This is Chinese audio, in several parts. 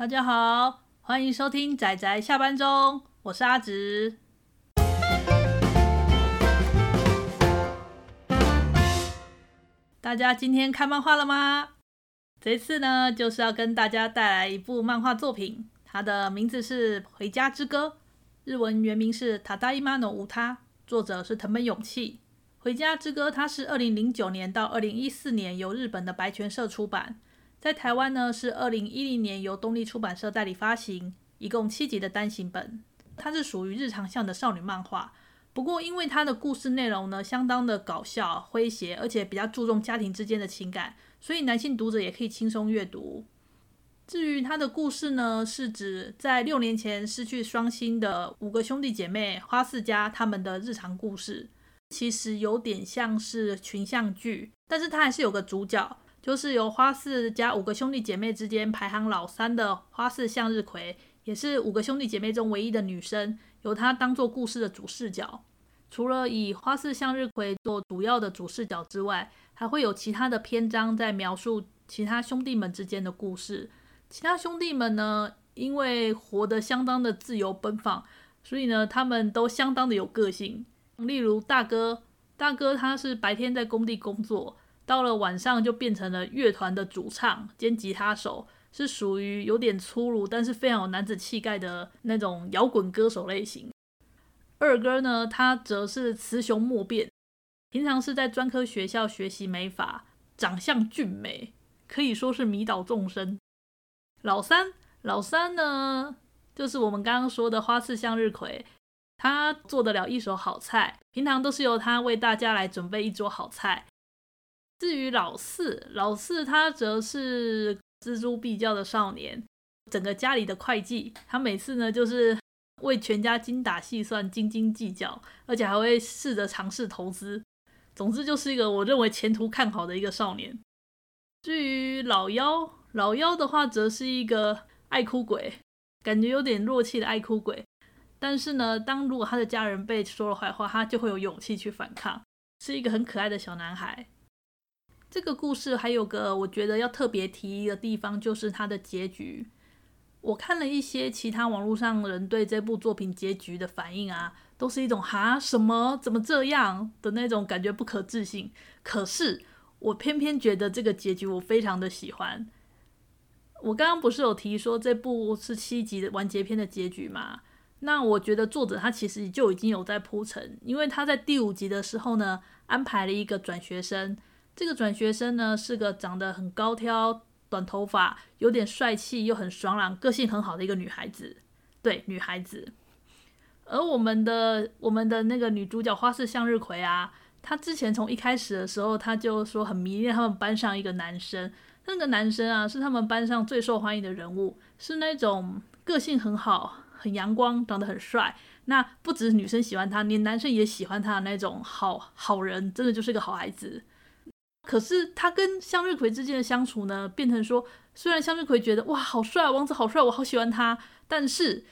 大家好，欢迎收听宅宅下班中，我是阿直。大家今天看漫画了吗？这次呢，就是要跟大家带来一部漫画作品，它的名字是《回家之歌》，日文原名是《ただいまの歌》，作者是藤本勇气。《回家之歌》它是二零零九年到二零一四年由日本的白泉社出版， 在台湾呢是二零一零年由东立出版社代理发行，一共七集的单行本。它是属于日常向的少女漫画。不过，因为它的故事内容呢，相当的搞笑、诙谐，而且比较注重家庭之间的情感，所以男性读者也可以轻松阅读。至于它的故事呢，是指在六年前失去双亲的五个兄弟姐妹花四家他们的日常故事，其实有点像是群像剧，但是它还是有个主角，就是由花四家五个兄弟姐妹之间排行老三的花四向日葵，也是五个兄弟姐妹中唯一的女生。由她当做故事的主视角，除了以花四向日葵做主要的主视角之外，还会有其他的篇章在描述其他兄弟们之间的故事。其他兄弟们呢，因为活得相当的自由奔放，所以呢，他们都相当的有个性。例如大哥，大哥他是白天在工地工作，到了晚上就变成了乐团的主唱兼吉他手。是属于有点粗鲁，但是非常有男子气概的那种摇滚歌手类型。二哥呢，他则是雌雄莫辨，平常是在专科学校学习美法，长相俊美，可以说是迷倒众生。老三，老三呢，就是我们刚刚说的花四向日葵，他做得了一手好菜，平常都是由他为大家来准备一桌好菜。至于老四，老四他则是。錙铢必较的少年，整个家里的会计，他每次呢就是为全家精打细算、斤斤计较，而且还会试着尝试投资。总之就是一个我认为前途看好的一个少年。至于老幺，老幺的话则是一个爱哭鬼，感觉有点弱气的爱哭鬼。但是呢，当如果他的家人被说了坏话，他就会有勇气去反抗，是一个很可爱的小男孩。这个故事还有个我觉得要特别提的地方，就是它的结局。我看了一些其他网络上人对这部作品结局的反应啊，都是一种“哈什么怎么这样”的那种感觉，不可置信。可是我偏偏觉得这个结局我非常的喜欢。我刚刚不是有提说这部是七集的完结篇的结局吗？那我觉得作者他其实就已经有在铺陈，因为他在第五集的时候呢，安排了一个转学生。这个转学生呢，是个长得很高挑、短头发、有点帅气又很爽朗、个性很好的一个女孩子。对，女孩子。而我们的我们的那个女主角花式向日葵啊，她之前从一开始的时候，她就说很迷恋他们班上一个男生。那个男生啊，是他们班上最受欢迎的人物，是那种个性很好、很阳光、长得很帅。那不止女生喜欢他，连男生也喜欢他的那种好好人，真的就是个好孩子。可是他跟向日葵之间的相处呢，变成说，虽然向日葵觉得哇好帅，王子好帅，我好喜欢他，但是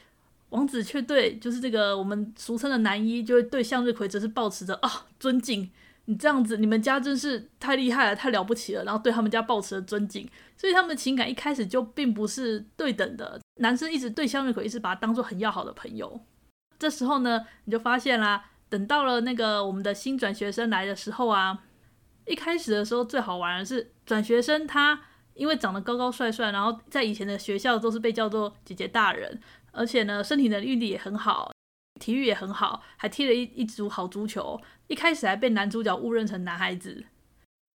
王子却对就是这个我们俗称的男一，就会对向日葵则是抱持着啊尊敬，你这样子，你们家真是太厉害了，太了不起了，然后对他们家抱持着尊敬，所以他们的情感一开始就并不是对等的，男生一直对向日葵一直把他当做很要好的朋友，这时候呢，你就发现啦，等到了那个我们的新转学生来的时候啊。一开始的时候最好玩的是转学生，他因为长得高高帅帅，然后在以前的学校都是被叫做姐姐大人，而且呢身体的运力也很好，体育也很好，还踢了一一组好足球。一开始还被男主角误认成男孩子，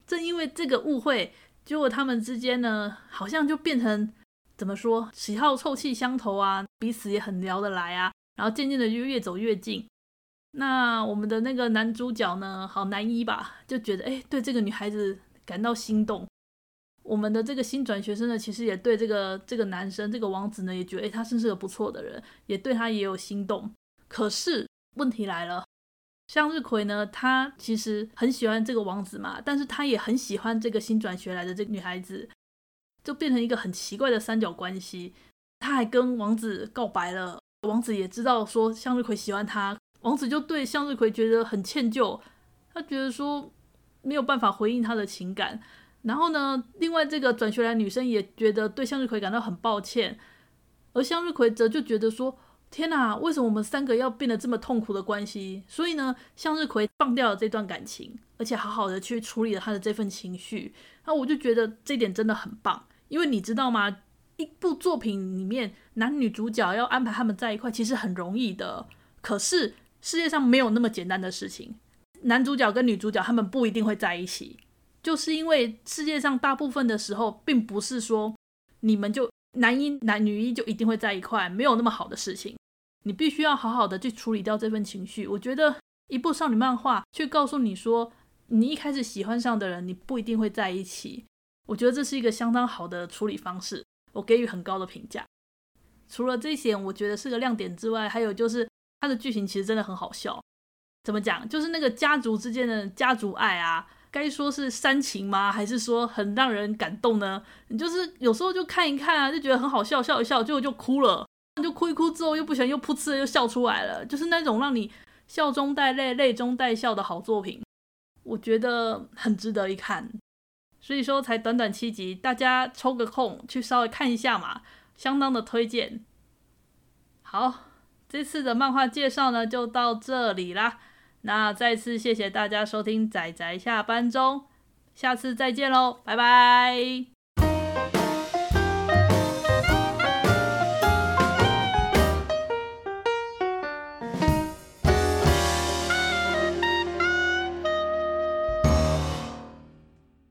正因为这个误会，结果他们之间呢好像就变成怎么说，喜好臭气相投啊，彼此也很聊得来啊，然后渐渐的就越走越近。那我们的那个男主角呢，好男一吧，就觉得哎，对这个女孩子感到心动。我们的这个新转学生呢，其实也对这个这个男生这个王子呢，也觉得哎，他真是个不错的人，也对他也有心动。可是问题来了，向日葵呢，他其实很喜欢这个王子嘛，但是他也很喜欢这个新转学来的这个女孩子，就变成一个很奇怪的三角关系。他还跟王子告白了，王子也知道说向日葵喜欢他。王子就对向日葵觉得很歉疚，他觉得说没有办法回应他的情感。然后呢，另外这个转学来女生也觉得对向日葵感到很抱歉，而向日葵则就觉得说：“天哪，为什么我们三个要变得这么痛苦的关系？”所以呢，向日葵放掉了这段感情，而且好好的去处理了他的这份情绪。那我就觉得这点真的很棒，因为你知道吗？一部作品里面男女主角要安排他们在一块，其实很容易的。可是世界上没有那么简单的事情，男主角跟女主角他们不一定会在一起。就是因为世界上大部分的时候，并不是说你们就男一男女一就一定会在一块，没有那么好的事情。你必须要好好的去处理掉这份情绪。我觉得一部少女漫画去告诉你说，你一开始喜欢上的人，你不一定会在一起。我觉得这是一个相当好的处理方式，我给予很高的评价。除了这些，我觉得是个亮点之外，还有就是它的剧情其实真的很好笑。怎么讲？就是那个家族之间的家族爱啊。该说是煽情吗？还是说很让人感动呢？你就是有时候就看一看啊，就觉得很好笑，笑一笑，结果就哭了，就哭一哭之后又不行又噗嗤又笑出来了，就是那种让你笑中带泪、泪中带笑的好作品，我觉得很值得一看。所以说才短短七集，大家抽个空去稍微看一下嘛，相当的推荐。好，这次的漫画介绍呢就到这里啦。那再次谢谢大家收听仔仔下班中，下次再见喽，拜拜。